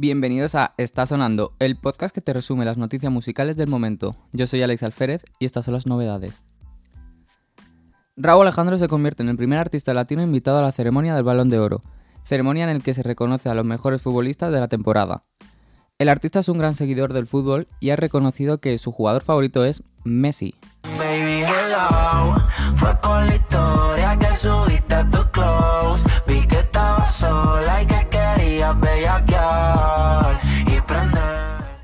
Bienvenidos a Está Sonando, el podcast que te resume las noticias musicales del momento. Yo soy Alex Alférez y estas son las novedades. Raúl Alejandro se convierte en el primer artista latino invitado a la ceremonia del Balón de Oro, ceremonia en la que se reconoce a los mejores futbolistas de la temporada. El artista es un gran seguidor del fútbol y ha reconocido que su jugador favorito es Messi.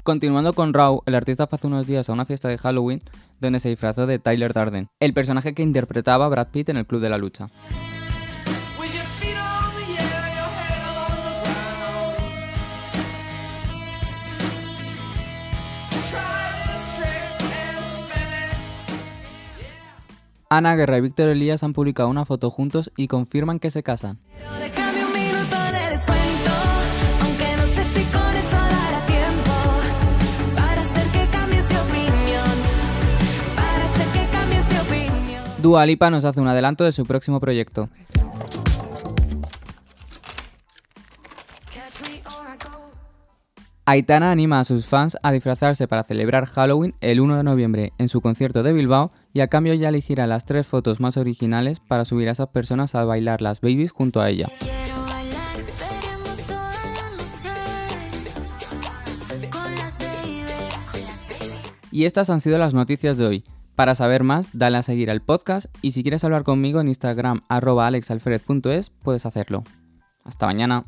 Continuando con Raw, el artista fue hace unos días a una fiesta de Halloween donde se disfrazó de Tyler Darden, el personaje que interpretaba Brad Pitt en el Club de la Lucha. Ana Guerra y Víctor Elías han publicado una foto juntos y confirman que se casan. Dua Lipa nos hace un adelanto de su próximo proyecto. Aitana anima a sus fans a disfrazarse para celebrar Halloween el 1 de noviembre en su concierto de Bilbao y a cambio ya elegirá las tres fotos más originales para subir a esas personas a bailar las babies junto a ella. Y estas han sido las noticias de hoy. Para saber más, dale a seguir al podcast y si quieres hablar conmigo en Instagram arroba alexalfred.es puedes hacerlo. Hasta mañana.